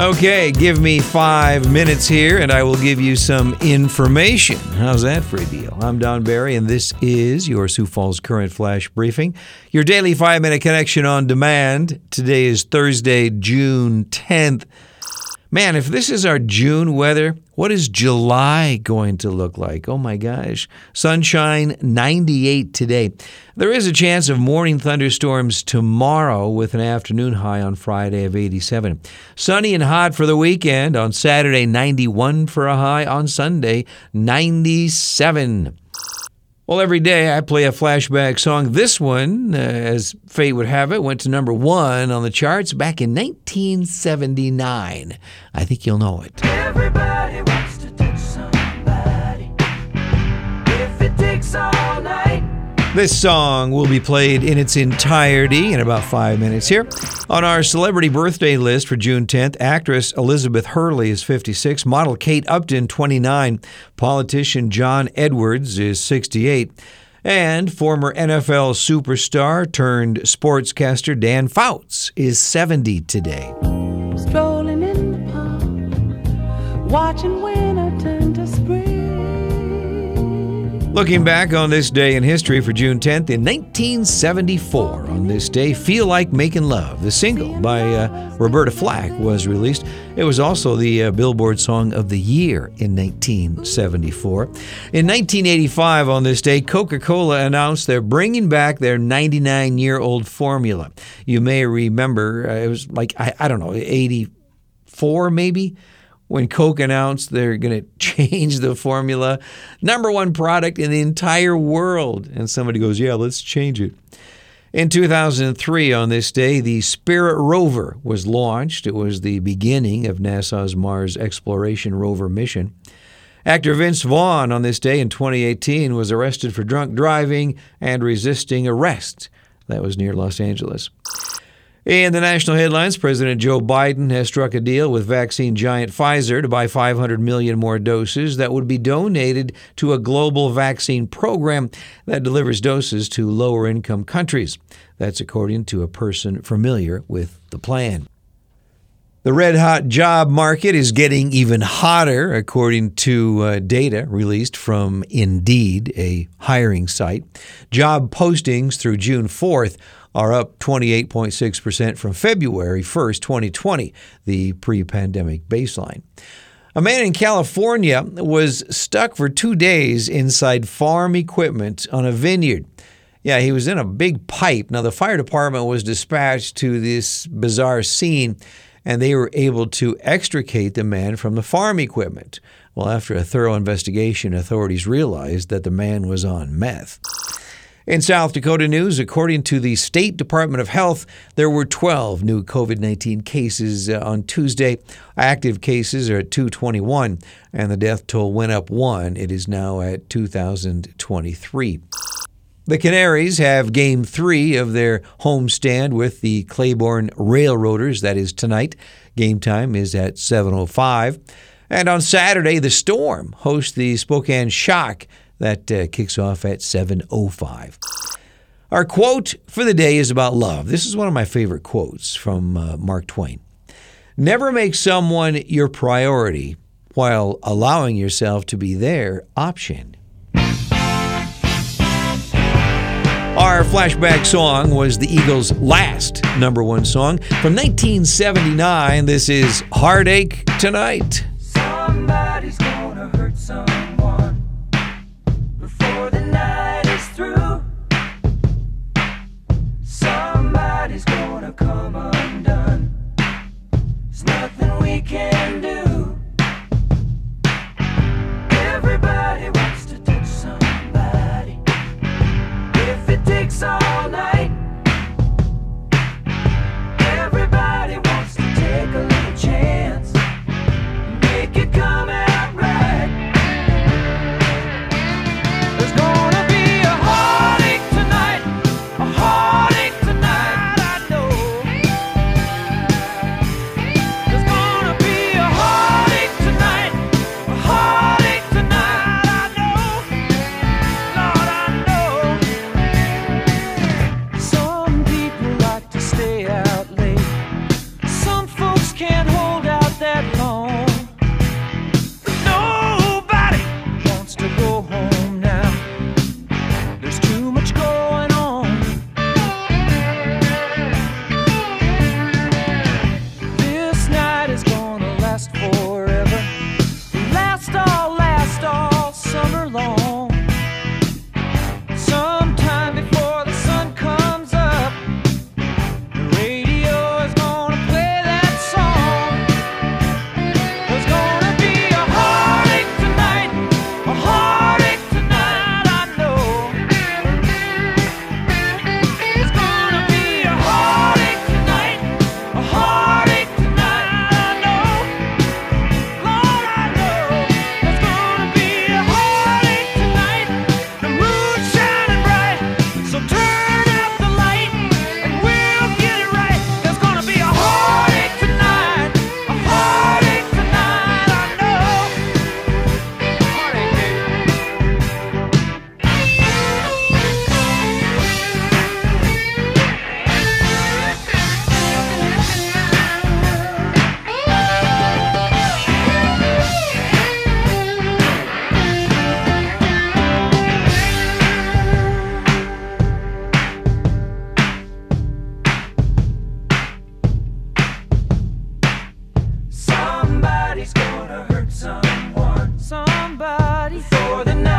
Okay, give me five minutes here and I will give you some information. How's that for a deal? I'm Don Barry and this is your Sioux Falls Current Flash Briefing, your daily five minute connection on demand. Today is Thursday, June 10th. Man, if this is our June weather, what is July going to look like? Oh my gosh. Sunshine 98 today. There is a chance of morning thunderstorms tomorrow with an afternoon high on Friday of 87. Sunny and hot for the weekend. On Saturday, 91 for a high. On Sunday, 97. Well, every day I play a flashback song. This one, uh, as fate would have it, went to number one on the charts back in 1979. I think you'll know it. Everybody wants to touch somebody. If it takes all night. This song will be played in its entirety in about five minutes here. On our celebrity birthday list for June 10th, actress Elizabeth Hurley is 56, model Kate Upton, 29, politician John Edwards is 68, and former NFL superstar turned sportscaster Dan Fouts is 70 today. Strolling in the park. Watching winter Looking back on this day in history for June 10th, in 1974, on this day, Feel Like Making Love, the single by uh, Roberta Flack, was released. It was also the uh, Billboard Song of the Year in 1974. In 1985, on this day, Coca Cola announced they're bringing back their 99 year old formula. You may remember, uh, it was like, I, I don't know, 84 maybe? When Coke announced they're going to change the formula, number one product in the entire world. And somebody goes, Yeah, let's change it. In 2003, on this day, the Spirit rover was launched. It was the beginning of NASA's Mars Exploration Rover mission. Actor Vince Vaughn, on this day in 2018, was arrested for drunk driving and resisting arrest. That was near Los Angeles. In the national headlines, President Joe Biden has struck a deal with vaccine giant Pfizer to buy 500 million more doses that would be donated to a global vaccine program that delivers doses to lower income countries. That's according to a person familiar with the plan. The red hot job market is getting even hotter, according to uh, data released from Indeed, a hiring site. Job postings through June 4th are up 28.6% from February 1st, 2020, the pre pandemic baseline. A man in California was stuck for two days inside farm equipment on a vineyard. Yeah, he was in a big pipe. Now, the fire department was dispatched to this bizarre scene and they were able to extricate the man from the farm equipment. Well, after a thorough investigation, authorities realized that the man was on meth. In South Dakota news, according to the State Department of Health, there were 12 new COVID 19 cases uh, on Tuesday. Active cases are at 221, and the death toll went up one. It is now at 2,023. The Canaries have game three of their homestand with the Cleburne Railroaders. That is tonight. Game time is at 7.05. And on Saturday, the Storm hosts the Spokane Shock. That uh, kicks off at 7.05. Our quote for the day is about love. This is one of my favorite quotes from uh, Mark Twain. Never make someone your priority while allowing yourself to be their option. Our flashback song was the Eagles' last number one song from 1979. This is Heartache Tonight. For the night.